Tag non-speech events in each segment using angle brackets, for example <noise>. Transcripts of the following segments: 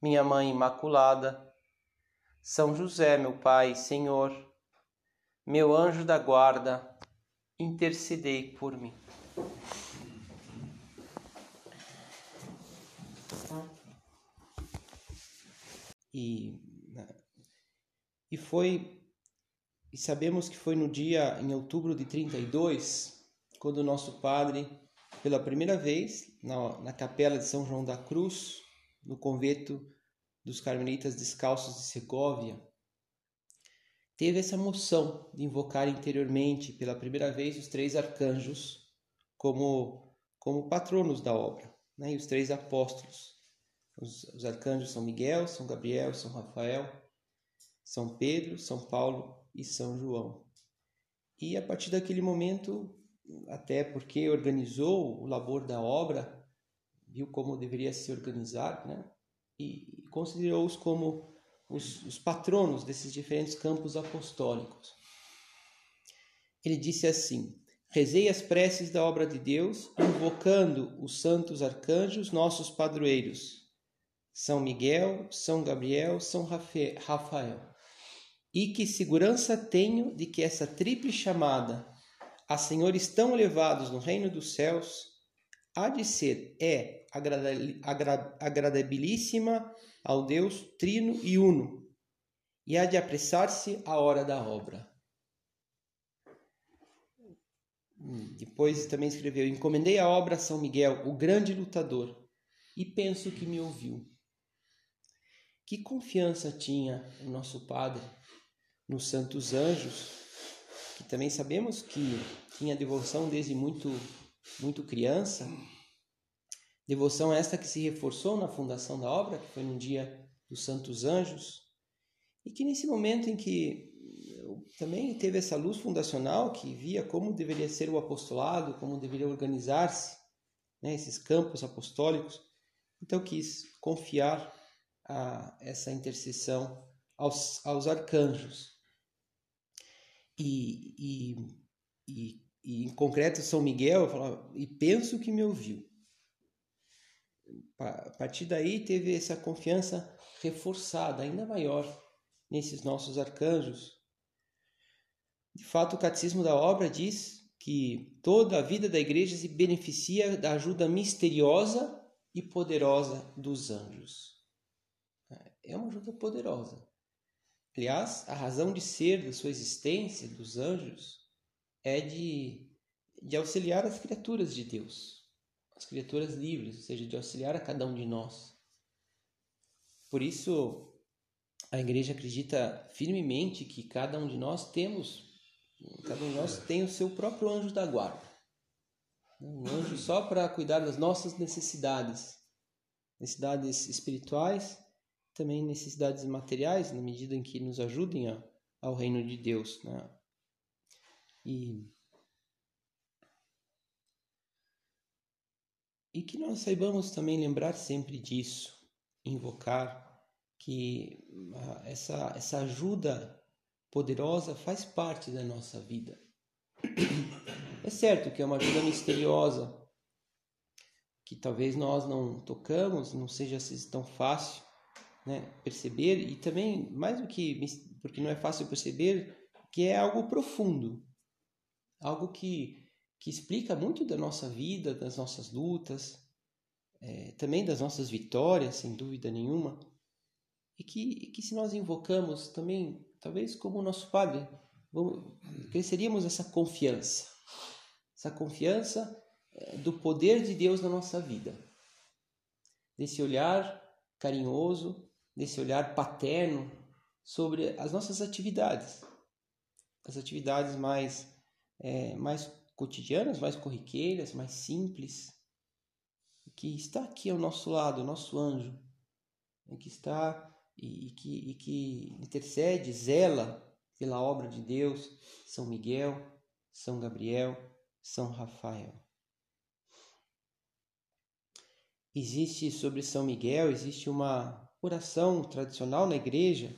minha Mãe Imaculada, São José, meu Pai, Senhor, meu anjo da guarda, intercedei por mim. E, e foi, e sabemos que foi no dia, em outubro de 32, quando o nosso Padre, pela primeira vez, na, na capela de São João da Cruz, no convento dos carmelitas descalços de Segóvia, teve essa moção de invocar interiormente pela primeira vez os três arcanjos como como patronos da obra, né? E os três apóstolos. Os, os arcanjos são Miguel, São Gabriel, São Rafael, São Pedro, São Paulo e São João. E a partir daquele momento, até porque organizou o labor da obra, viu como deveria se organizar, né? E, considerou-os como os, os patronos desses diferentes campos apostólicos. Ele disse assim: Rezei as preces da obra de Deus, invocando os santos arcanjos, nossos padroeiros, São Miguel, São Gabriel, São Rafael. E que segurança tenho de que essa tríplice chamada a senhores tão elevados no reino dos céus há de ser, é agradabilíssima ao Deus trino e uno, e há de apressar-se a hora da obra. Hum, depois também escreveu: Encomendei a obra a São Miguel, o grande lutador, e penso que me ouviu. Que confiança tinha o nosso Padre nos santos anjos, que também sabemos que tinha devoção desde muito, muito criança, Devoção esta que se reforçou na fundação da obra, que foi no dia dos Santos Anjos, e que nesse momento em que também teve essa luz fundacional que via como deveria ser o apostolado, como deveria organizar-se né, esses campos apostólicos, então quis confiar a essa intercessão aos, aos arcanjos. E, e, e, e, em concreto São Miguel, falava, e penso que me ouviu. A partir daí teve essa confiança reforçada, ainda maior, nesses nossos arcanjos. De fato, o Catecismo da Obra diz que toda a vida da igreja se beneficia da ajuda misteriosa e poderosa dos anjos. É uma ajuda poderosa. Aliás, a razão de ser da sua existência dos anjos é de, de auxiliar as criaturas de Deus as criaturas livres, ou seja, de auxiliar a cada um de nós. Por isso, a igreja acredita firmemente que cada um de nós temos, cada um de nós tem o seu próprio anjo da guarda. Um anjo só para cuidar das nossas necessidades, necessidades espirituais, também necessidades materiais, na medida em que nos ajudem ao reino de Deus. Né? E E que nós saibamos também lembrar sempre disso, invocar que ah, essa, essa ajuda poderosa faz parte da nossa vida. É certo que é uma ajuda misteriosa, que talvez nós não tocamos, não seja assim tão fácil né, perceber, e também, mais do que, porque não é fácil perceber, que é algo profundo, algo que que explica muito da nossa vida, das nossas lutas, é, também das nossas vitórias, sem dúvida nenhuma, e que, que se nós invocamos também, talvez como o nosso Padre, vamos, cresceríamos essa confiança, essa confiança é, do poder de Deus na nossa vida, desse olhar carinhoso, desse olhar paterno sobre as nossas atividades, as atividades mais, é, mais cotidianas, mais corriqueiras, mais simples, que está aqui ao nosso lado, nosso anjo, né, que está e, e, que, e que intercede, zela pela obra de Deus, São Miguel, São Gabriel, São Rafael. Existe sobre São Miguel, existe uma oração tradicional na igreja,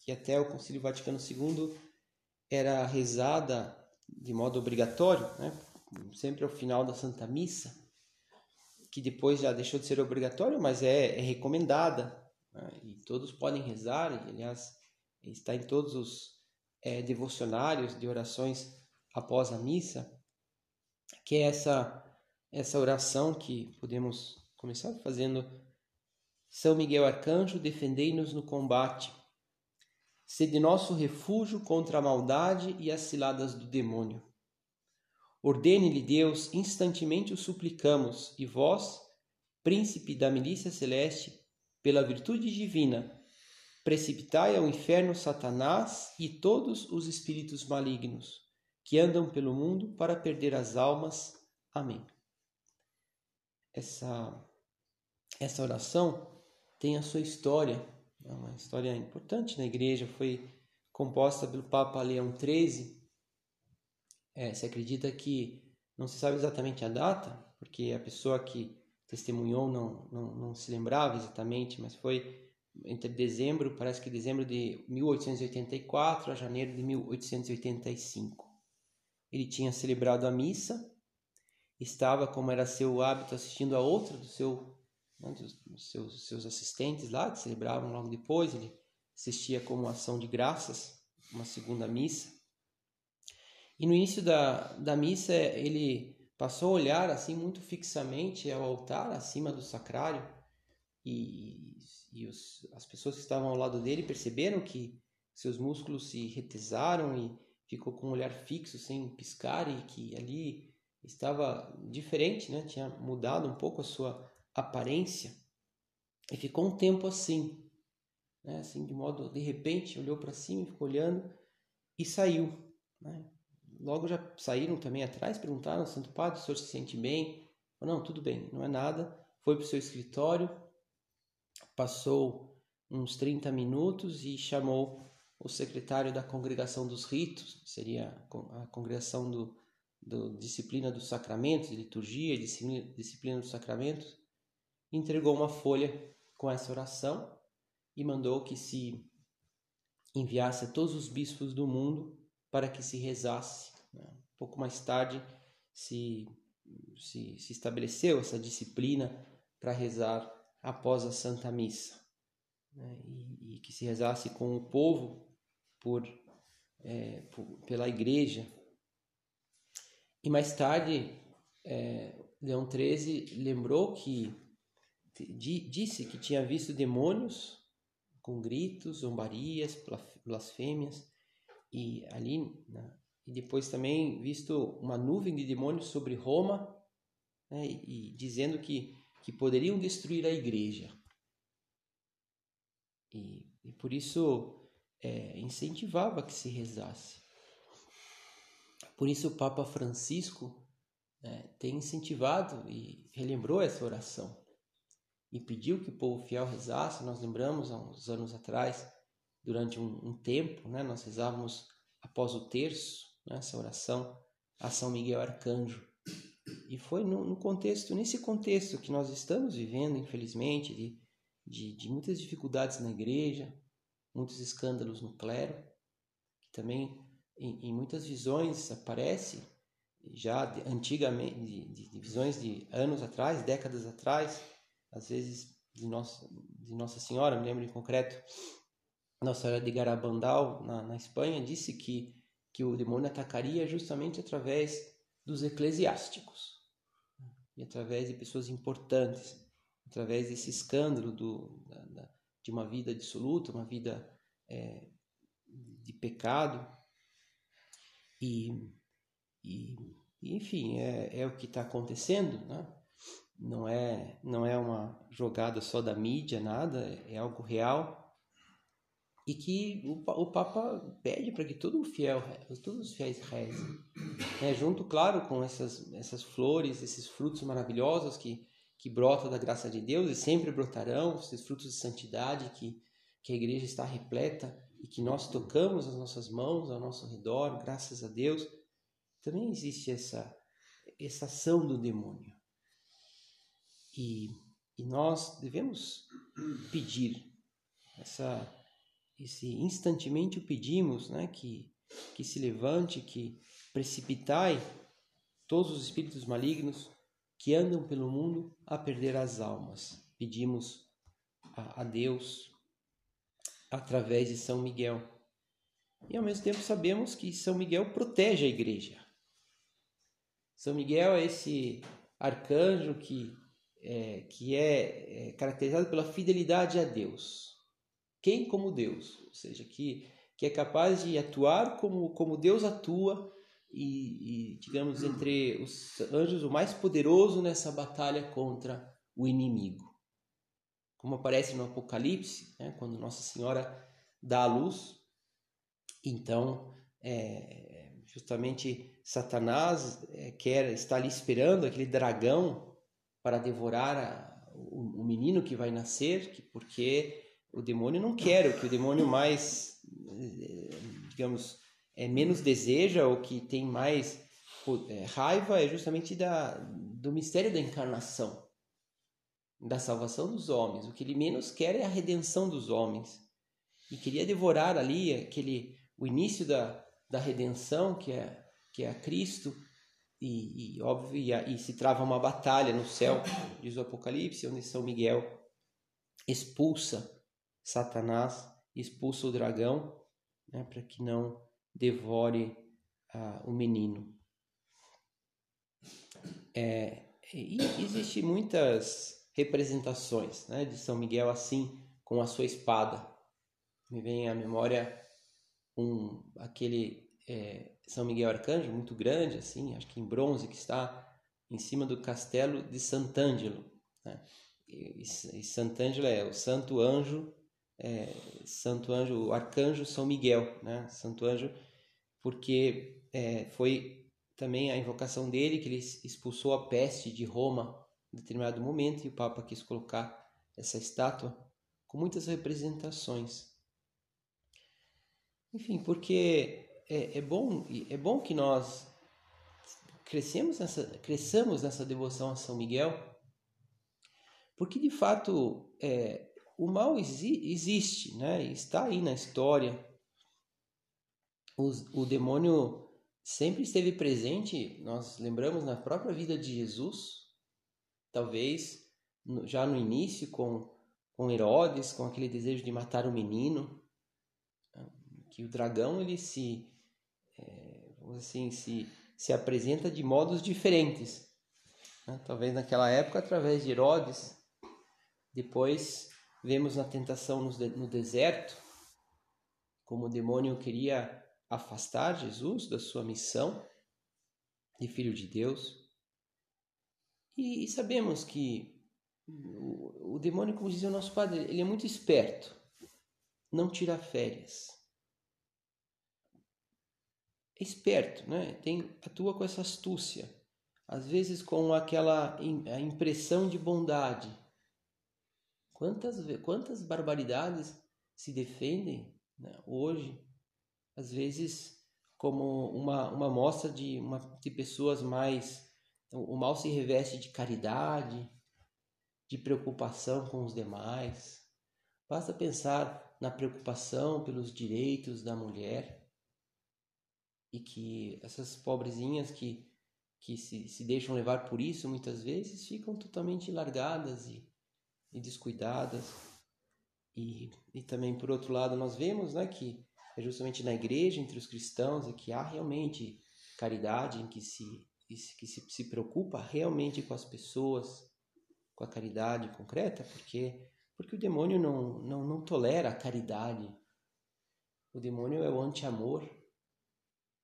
que até o Concílio Vaticano II era rezada de modo obrigatório, né? sempre ao final da Santa Missa, que depois já deixou de ser obrigatório, mas é, é recomendada, né? e todos podem rezar, e aliás está em todos os é, devocionários de orações após a missa, que é essa, essa oração que podemos começar fazendo. São Miguel Arcanjo, defendei-nos no combate. Sede nosso refúgio contra a maldade e as ciladas do demônio. Ordene-lhe Deus, instantemente o suplicamos, e vós, príncipe da milícia celeste, pela virtude divina, precipitai ao inferno Satanás e todos os espíritos malignos que andam pelo mundo para perder as almas. Amém. Essa, essa oração tem a sua história, é uma história importante na igreja, foi composta pelo Papa Leão XIII é, se acredita que não se sabe exatamente a data, porque a pessoa que testemunhou não, não, não se lembrava exatamente, mas foi entre dezembro, parece que dezembro de 1884 a janeiro de 1885. Ele tinha celebrado a missa, estava, como era seu hábito, assistindo a outra do seu, né, seus, seus assistentes lá, que celebravam logo depois. Ele assistia como ação de graças, uma segunda missa. E no início da, da missa, ele passou a olhar assim muito fixamente ao altar, acima do sacrário, e, e os, as pessoas que estavam ao lado dele perceberam que seus músculos se retesaram e ficou com um olhar fixo, sem piscar, e que ali estava diferente, né? tinha mudado um pouco a sua aparência. E ficou um tempo assim, né? assim de modo, de repente, olhou para cima, ficou olhando e saiu. Né? logo já saíram também atrás, perguntaram, Santo Padre, o senhor se sente bem? não, tudo bem, não é nada. Foi para o seu escritório, passou uns 30 minutos e chamou o secretário da congregação dos ritos, seria a congregação do, do disciplina dos sacramentos, liturgia, disciplina, disciplina dos sacramentos, entregou uma folha com essa oração e mandou que se enviasse a todos os bispos do mundo para que se rezasse. Né? Pouco mais tarde se, se, se estabeleceu essa disciplina para rezar após a Santa Missa né? e, e, que se rezasse com o povo por, é, por pela Igreja. E mais tarde, é, Leão XIII lembrou que disse que tinha visto demônios com gritos, zombarias, blasfêmias e ali né, e depois também visto uma nuvem de demônios sobre Roma né, e, e, dizendo que, que poderiam destruir a igreja. E, e por isso é, incentivava que se rezasse. Por isso o Papa Francisco né, tem incentivado e relembrou essa oração e pediu que o povo fiel rezasse. Nós lembramos há uns anos atrás durante um, um tempo, né? Nós rezávamos após o terço, né? essa oração a São Miguel Arcanjo. E foi no, no, contexto, nesse contexto que nós estamos vivendo, infelizmente, de, de, de muitas dificuldades na igreja, muitos escândalos no clero, que também em, em muitas visões aparece já de, antigamente, de, de, visões de anos atrás, décadas atrás, às vezes de Nossa, de Nossa Senhora, me lembro em concreto, nossa Senhora de Garabandal, na, na Espanha, disse que, que o demônio atacaria justamente através dos eclesiásticos e através de pessoas importantes, através desse escândalo do, da, da, de uma vida dissoluta, uma vida é, de pecado. E, e, enfim, é, é o que está acontecendo, né? Não é não é uma jogada só da mídia, nada, é algo real e que o, o Papa pede para que todo fiel, todos os fiéis rezem, né? junto, claro, com essas, essas flores, esses frutos maravilhosos que, que brota da graça de Deus e sempre brotarão, esses frutos de santidade que, que a igreja está repleta e que nós tocamos as nossas mãos ao nosso redor, graças a Deus, também existe essa, essa ação do demônio. E, e nós devemos pedir, essa, esse instantemente o pedimos, né, que, que se levante, que precipitai todos os espíritos malignos que andam pelo mundo a perder as almas. Pedimos a, a Deus através de São Miguel. E ao mesmo tempo sabemos que São Miguel protege a igreja. São Miguel é esse arcanjo que é, que é, é caracterizado pela fidelidade a Deus. Quem como Deus, ou seja, que, que é capaz de atuar como, como Deus atua e, e, digamos, entre os anjos, o mais poderoso nessa batalha contra o inimigo. Como aparece no Apocalipse, né, quando Nossa Senhora dá a luz, então, é, justamente Satanás é, quer estar ali esperando aquele dragão para devorar a, o, o, menino que vai nascer, que, porque o demônio não quer, o que o demônio mais, é, digamos, é, menos deseja ou que tem mais é, raiva é justamente da, do mistério da encarnação, da salvação dos homens. O que ele menos quer é a redenção dos homens. E queria devorar ali aquele o início da, da redenção, que é, que é a Cristo, e, e óbvio, e, e, se trava uma batalha no céu, diz o Apocalipse, onde São Miguel expulsa Satanás, expulsa o dragão, né, para que não devore ah, o menino. É, e existe muitas representações né, de São Miguel assim, com a sua espada. Me vem à memória um aquele é, São Miguel Arcanjo muito grande, assim, acho que em bronze, que está em cima do castelo de Sant'Angelo. Né? E, e Sant'Angelo é o Santo Anjo é, Santo Anjo, o Arcanjo São Miguel, né? Santo Anjo, porque é, foi também a invocação dele que ele expulsou a peste de Roma em determinado momento e o Papa quis colocar essa estátua com muitas representações. Enfim, porque é, é bom é bom que nós crescemos nessa cresçamos nessa devoção a São Miguel, porque de fato é, o mal exi existe, né? está aí na história. O, o demônio sempre esteve presente, nós lembramos na própria vida de Jesus, talvez no, já no início com, com Herodes, com aquele desejo de matar o menino, que o dragão ele se, assim, se, se apresenta de modos diferentes. Né? Talvez naquela época através de Herodes, depois Vemos na tentação no deserto como o demônio queria afastar Jesus da sua missão de filho de Deus. E, e sabemos que o, o, demônio, como dizia o nosso padre, ele é muito esperto, não tira férias. Esperto, né? Tem, atua com essa astúcia, às vezes com aquela a impressão de bondade, Quantas, quantas barbaridades se defendem né, hoje, às vezes como uma, uma mostra de, uma, de pessoas mais. O mal se reveste de caridade, de preocupação com os demais. Basta pensar na preocupação pelos direitos da mulher e que essas pobrezinhas que, que se, se deixam levar por isso muitas vezes ficam totalmente largadas e e descuidadas. E, e também, por outro lado, nós vemos né, que é justamente na igreja, entre os cristãos, é que há realmente caridade, em que se, que se, se preocupa realmente com as pessoas, com a caridade concreta, porque, porque o demônio não, não, não tolera a caridade. O demônio é o anti-amor.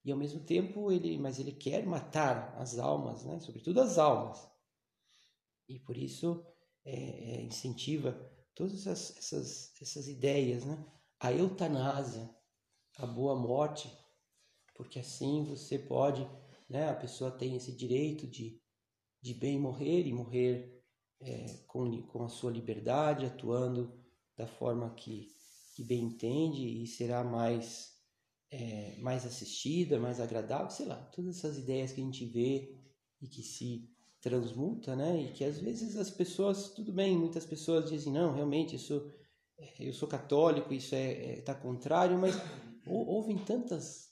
E ao mesmo tempo, ele, mas ele quer matar as almas, né? sobretudo as almas. E por isso é, é, incentiva todas essas, essas, essas ideias, né? A eutanásia, a boa morte, porque assim você pode, né? A pessoa tem esse direito de, de bem morrer e morrer é, com, com a sua liberdade, atuando da forma que, que bem entende e será mais, é, mais assistida, mais agradável, sei lá, todas essas ideias que a gente vê e que se transmuta, né? E que às vezes as pessoas, tudo bem, muitas pessoas dizem, não, realmente, isso, eu sou católico, isso é, é tá contrário, mas <laughs> ouvem tantas,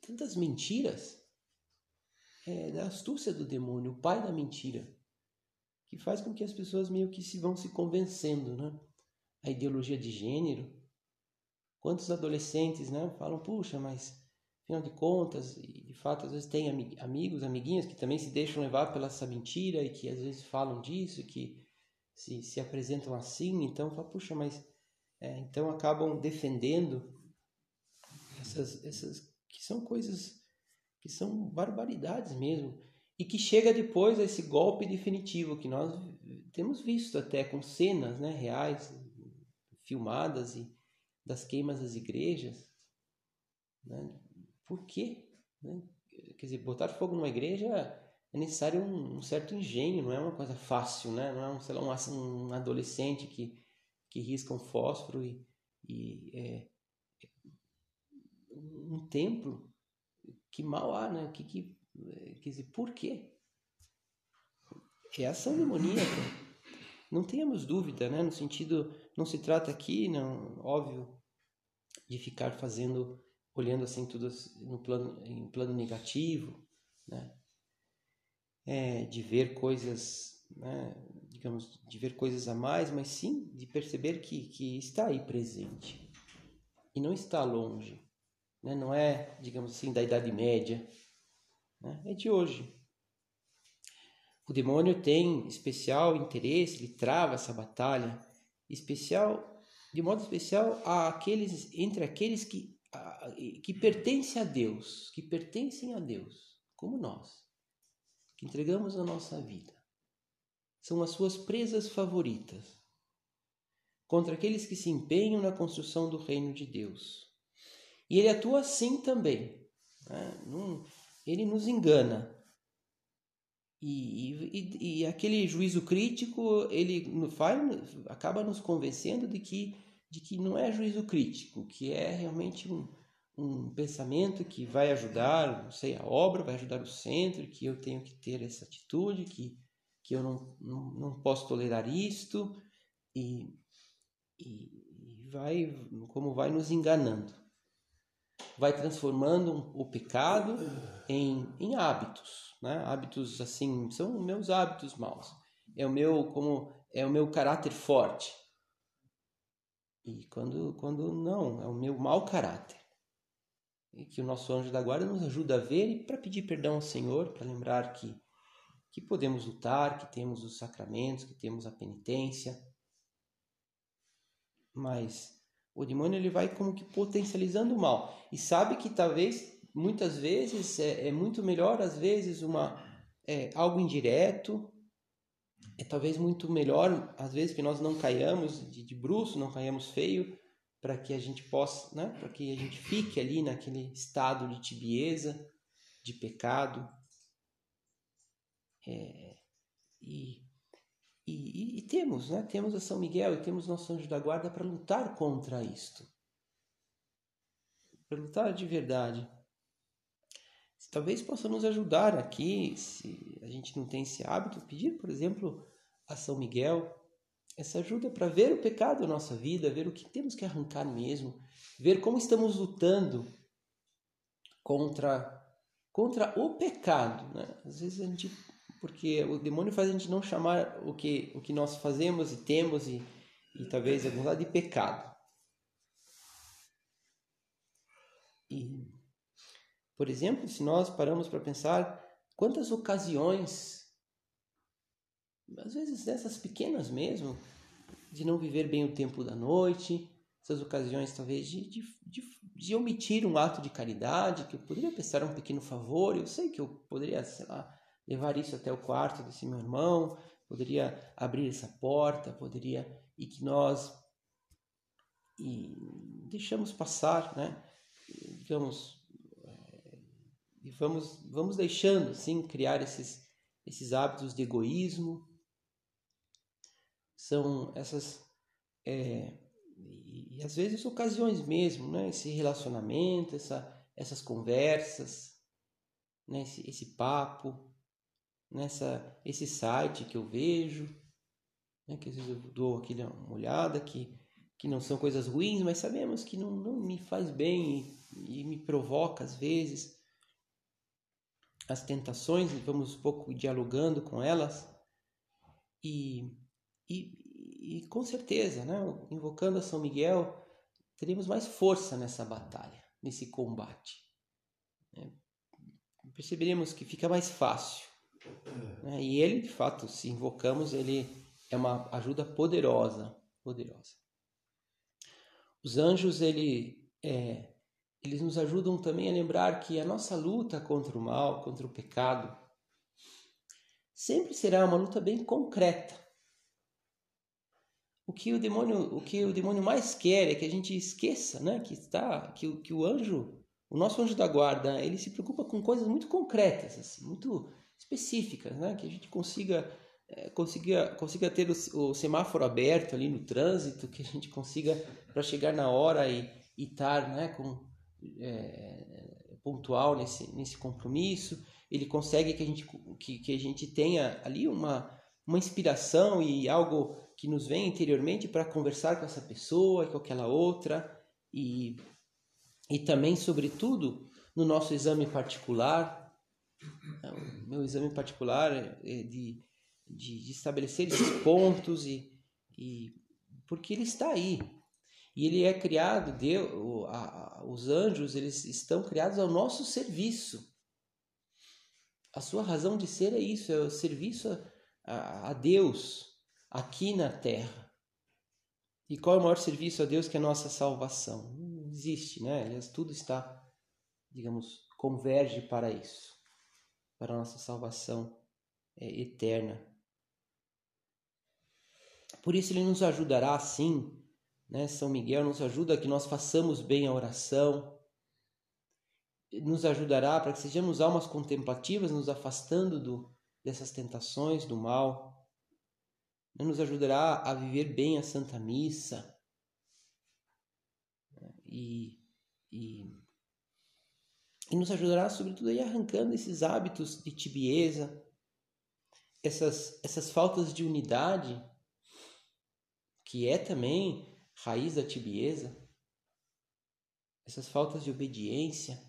tantas mentiras é, da astúcia do demônio, o pai da mentira que faz com que as pessoas meio que se vão se convencendo, né? A ideologia de gênero. Quantos adolescentes, né, falam, puxa, mas afinal de contas, e de fato às vezes tem amigos, amiguinhas que também se deixam levar pela essa mentira e que às vezes falam disso, que se, se apresentam assim, então fala, puxa, mas é, então acabam defendendo essas, essas que são coisas que são barbaridades mesmo e que chega depois a esse golpe definitivo que nós temos visto até com cenas né, reais, filmadas e das queimas das igrejas. Né? Por quê? Né? Quer dizer, botar fogo numa igreja é necessário um, um, certo engenho, não é uma coisa fácil, né? não é um, sei lá, um, um adolescente que, que risca um fósforo e, e é, um templo que mal há, né? Que, que Quer dizer, por quê? É ação demoníaca. Não tenhamos dúvida, né? No sentido, não se trata aqui, não, óbvio, de ficar fazendo, olhando assim tudo no plano, em plano negativo, né? É, de ver coisas, né? digamos, de ver coisas a mais, mas sim de perceber que, que está aí presente e não está longe, né? Não é, digamos assim, da Idade Média, né? é de hoje. O demônio tem especial interesse, ele trava essa batalha, especial, de modo especial a aqueles, entre aqueles que, que pertencem a Deus, que pertencem a Deus, como nós, que entregamos a nossa vida. São as suas presas favoritas contra aqueles que se empenham na construção do reino de Deus. E ele atua assim também. Né? Ele nos engana. E, e, e, aquele juízo crítico, ele faz, acaba nos convencendo de que, de que não é juízo crítico, que é realmente um, um pensamento que vai ajudar, não sei, a obra, vai ajudar o centro, que eu tenho que ter essa atitude, que, que eu não, não, não posso tolerar isto, e, e vai, como vai nos enganando vai transformando o pecado em, em hábitos, né? Hábitos assim, são meus hábitos maus. É o meu como é o meu caráter forte. E quando quando não, é o meu mau caráter. E que o nosso anjo da guarda nos ajuda a ver e para pedir perdão ao Senhor, para lembrar que que podemos lutar, que temos os sacramentos, que temos a penitência. Mas o demônio ele vai como que potencializando o mal. E sabe que talvez muitas vezes é, é muito melhor às vezes uma é, algo indireto. É talvez muito melhor às vezes que nós não caiamos de, de bruxo não caiamos feio para que a gente possa né para que a gente fique ali naquele estado de tibieza de pecado. É, e e, e, e, temos, né? Temos a São Miguel e temos nosso anjo da guarda para lutar contra isto. Para lutar de verdade. Talvez possa nos ajudar aqui, se a gente não tem esse hábito, pedir, por exemplo, a São Miguel essa ajuda para ver o pecado da nossa vida, ver o que temos que arrancar mesmo, ver como estamos lutando contra contra o pecado, né? Às vezes a gente porque o demônio faz a gente não chamar o que, o que nós fazemos e temos e, e talvez algum lado de pecado. E, por exemplo, se nós paramos para pensar quantas ocasiões, às vezes dessas pequenas mesmo, de não viver bem o tempo da noite, essas ocasiões talvez de, de, de, de omitir um ato de caridade, que eu poderia prestar um pequeno favor, eu sei que eu poderia, sei lá, levar isso até o quarto desse meu irmão, poderia abrir essa porta, poderia e que nós e deixamos passar, né? Digamos, é, e vamos vamos deixando sim criar esses esses hábitos de egoísmo, são essas é, e, e, às vezes ocasiões mesmo, né? Esse relacionamento, essa, essas conversas, né? esse, esse papo, nessa esse site que eu vejo, né? que às vezes eu dou aquele uma olhada que que não são coisas ruins, mas sabemos que não, não me faz bem e, e me provoca às vezes as tentações, vamos um pouco dialogando com elas e, e, e com certeza, né? invocando a São Miguel, teremos mais força nessa batalha, nesse combate. Né? Perceberemos que fica mais fácil. Né? E ele, de fato, se invocamos, ele é uma ajuda poderosa, poderosa. Os anjos, ele, é, eles nos ajudam também a lembrar que a nossa luta contra o mal, contra o pecado, sempre será uma luta bem concreta. O que o demônio, o que o demônio mais quer é que a gente esqueça, né, que está, que, que o anjo, o nosso anjo da guarda, ele se preocupa com coisas muito concretas, assim, muito específicas, né, que a gente consiga é, consiga, consiga ter o, o, semáforo aberto ali no trânsito, que a gente consiga para chegar na hora e estar né, com, é, pontual nesse, nesse compromisso. Ele consegue que a gente, que, que a gente tenha ali uma, uma inspiração e algo que nos vem interiormente para conversar com essa pessoa, com aquela outra. E, e também, sobretudo, no nosso exame particular, o meu exame particular é de de, de estabelecer esses pontos e, e porque ele está aí. E ele é criado Deus, a, a, os anjos eles estão criados ao nosso serviço. A sua razão de ser é isso é o serviço a, a Deus aqui na Terra. E qual é o maior serviço a Deus que é a nossa salvação? Não existe né? Aliás, tudo está digamos converge para isso para a nossa salvação é, eterna. Por isso ele nos ajudará sim, né? São Miguel nos ajuda que nós façamos bem a oração, nos ajudará para que sejamos almas contemplativas, nos afastando do, dessas tentações, do mal, nos ajudará a viver bem a Santa Missa. E, e, e nos ajudará, sobretudo, a ir arrancando esses hábitos de tibieza, essas, essas faltas de unidade que é também raiz da tibieza, essas faltas de obediência,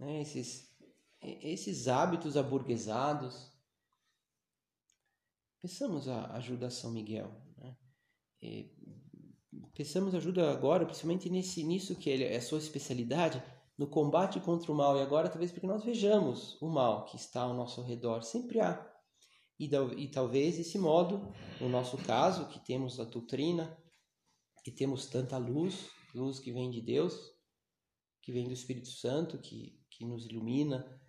né? esses, esses hábitos aburguesados. Peçamos a ajuda a São Miguel. Né? E peçamos ajuda agora, principalmente nesse, nisso que é a sua especialidade, no combate contra o mal. E agora, talvez porque nós vejamos o mal que está ao nosso redor. Sempre há. E, e talvez esse modo, no nosso caso, que temos a doutrina, que temos tanta luz, luz que vem de Deus, que vem do Espírito Santo, que, que nos ilumina,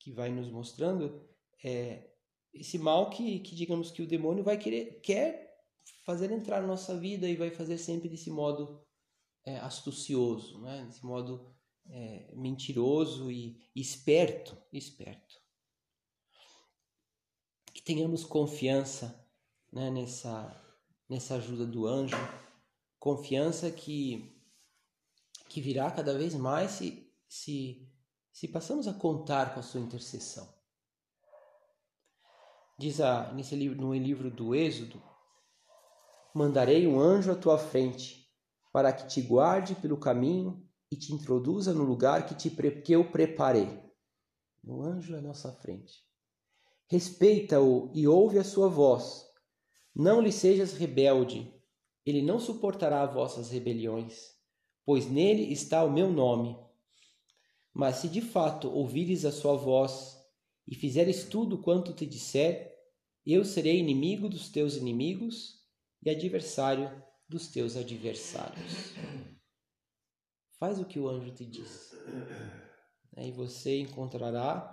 que vai nos mostrando, é, esse mal que, que digamos que o demônio vai querer, quer fazer entrar na nossa vida e vai fazer sempre desse modo é, astucioso, né? desse modo é, mentiroso e esperto, esperto que tenhamos confiança né, nessa, nessa ajuda do anjo, confiança que, que virá cada vez mais se, se, se passamos a contar com a sua intercessão. Diz a, nesse livro, no livro do Êxodo: Mandarei um anjo à tua frente, para que te guarde pelo caminho e te introduza no lugar que, te, que eu preparei. O anjo à nossa frente. Respeita-o e ouve a sua voz. Não lhe sejas rebelde, ele não suportará vossas rebeliões, pois nele está o meu nome. Mas se de fato ouvires a sua voz e fizeres tudo quanto te disser, eu serei inimigo dos teus inimigos e adversário dos teus adversários. Faz o que o anjo te diz. E você encontrará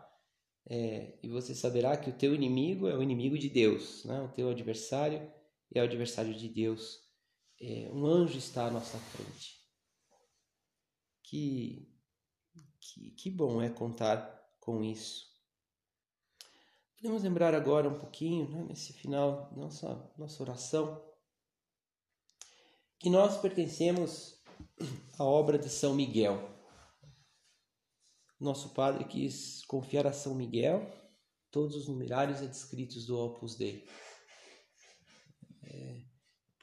é, e você saberá que o teu inimigo é o inimigo de Deus, né? o teu adversário é o adversário de Deus. É, um anjo está à nossa frente. Que, que, que bom é contar com isso. Podemos lembrar agora um pouquinho, né, nesse final da nossa, nossa oração, que nós pertencemos à obra de São Miguel. Nosso Padre quis confiar a São Miguel todos os numerários e descritos do Opus Dei. É,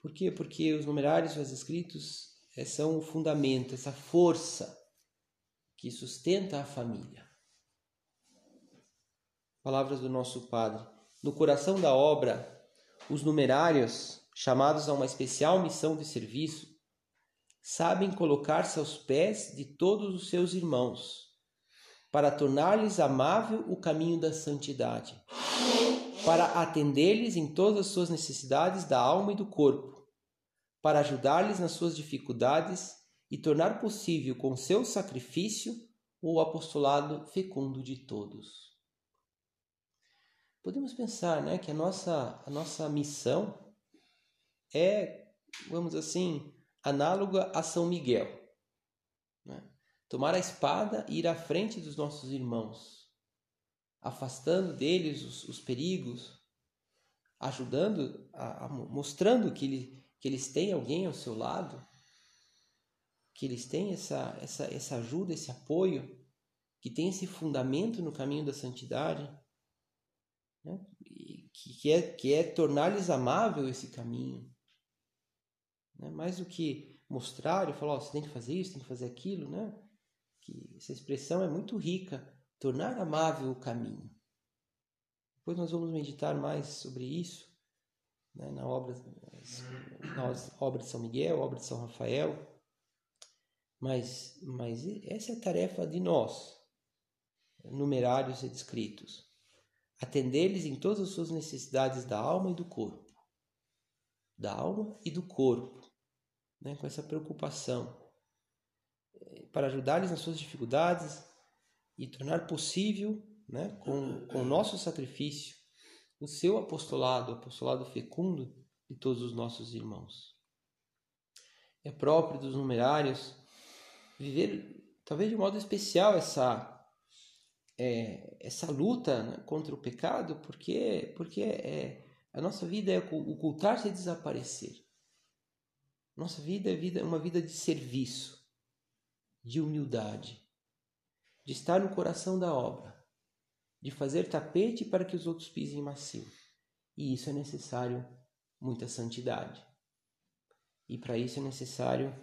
por quê? Porque os numerários e os escritos é, são o fundamento, essa força que sustenta a família. Palavras do nosso Padre. No coração da obra, os numerários, chamados a uma especial missão de serviço, sabem colocar-se aos pés de todos os seus irmãos, para tornar-lhes amável o caminho da santidade, para atender-lhes em todas as suas necessidades da alma e do corpo, para ajudar-lhes nas suas dificuldades e tornar possível com seu sacrifício o apostolado fecundo de todos. Podemos pensar né, que a nossa, a nossa missão é, vamos assim, análoga a São Miguel. Né? Tomar a espada e ir à frente dos nossos irmãos, afastando deles os, os perigos, ajudando, a, a, mostrando que, ele, que eles têm alguém ao seu lado, que eles têm essa, essa, essa ajuda, esse apoio, que tem esse fundamento no caminho da santidade né? que, que, é, que é tornar-lhes amável esse caminho. Né? Mais do que mostrar e falar, oh, você tem que fazer isso, tem que fazer aquilo, né? que essa expressão é muito rica, tornar amável o caminho. Depois nós vamos meditar mais sobre isso né? na, obra, na obra de São Miguel, obra de São Rafael. Mas, mas essa é a tarefa de nós, numerários e descritos atender-lhes em todas as suas necessidades da alma e do corpo. Da alma e do corpo, né? com essa preocupação, eh, para ajudar-lhes nas suas dificuldades e tornar possível, né, com, com o nosso sacrifício, o seu apostolado, o apostolado fecundo de todos os nossos irmãos. É próprio dos numerários viver, talvez de modo especial, essa é, essa luta né, contra o pecado, porque, porque é, a nossa vida é ocultar-se e desaparecer. Nossa vida é vida, uma vida de serviço, de humildade, de estar no coração da obra, de fazer tapete para que os outros pisem macio. E isso é necessário muita santidade. E para isso é necessário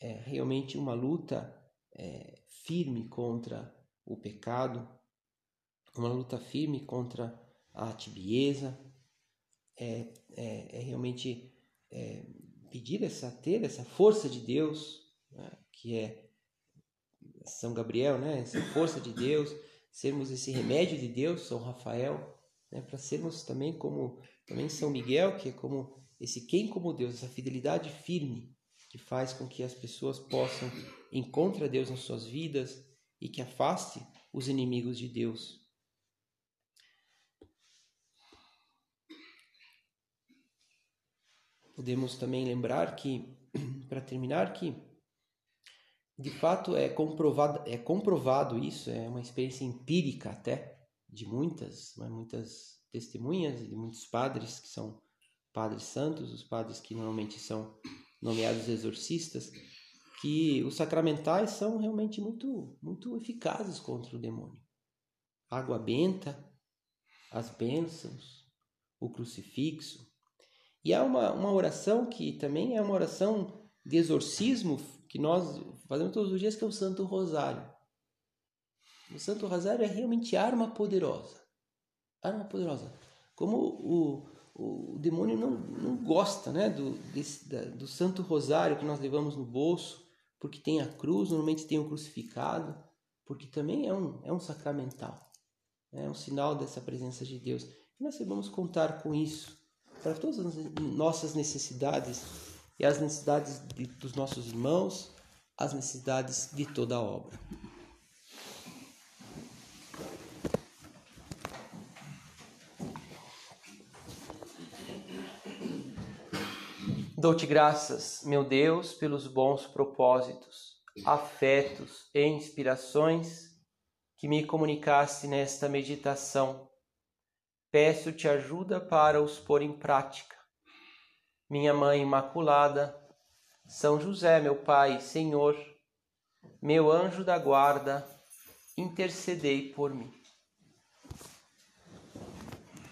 é, realmente uma luta é, firme contra o pecado, uma luta firme contra a tibieza, é, é, é realmente é, pedir essa, ter essa força de Deus, né, que é São Gabriel, né, essa força de Deus, sermos esse remédio de Deus, São Rafael, né, para sermos também como também São Miguel, que é como esse quem como Deus, essa fidelidade firme que faz com que as pessoas possam encontrar Deus nas suas vidas e que afaste os inimigos de Deus. Podemos também lembrar que, <clears throat> para terminar, que de fato é comprovado, é comprovado isso, é uma experiência empírica até de muitas, né, muitas testemunhas de muitos padres que são padres santos, os padres que normalmente são nomeados exorcistas, que os sacramentais são realmente muito, muito eficazes contra o demônio. Água benta, as bênçãos, o crucifixo, e há uma, uma oração que também é uma oração de exorcismo que nós fazemos todos os dias, que é o Santo Rosário. O Santo Rosário é realmente arma poderosa. Arma poderosa. Como o, o, o demônio não, não gosta né, do, desse, da, do Santo Rosário que nós levamos no bolso, porque tem a cruz, normalmente tem o crucificado, porque também é um, é um sacramental. É um sinal dessa presença de Deus. E nós devemos contar com isso para todas as nossas necessidades e as necessidades de, dos nossos irmãos, as necessidades de toda a obra. Dou-te graças, meu Deus, pelos bons propósitos, afetos e inspirações que me comunicaste nesta meditação peço-te ajuda para os pôr em prática. Minha Mãe Imaculada, São José, meu Pai, Senhor, meu anjo da guarda, intercedei por mim.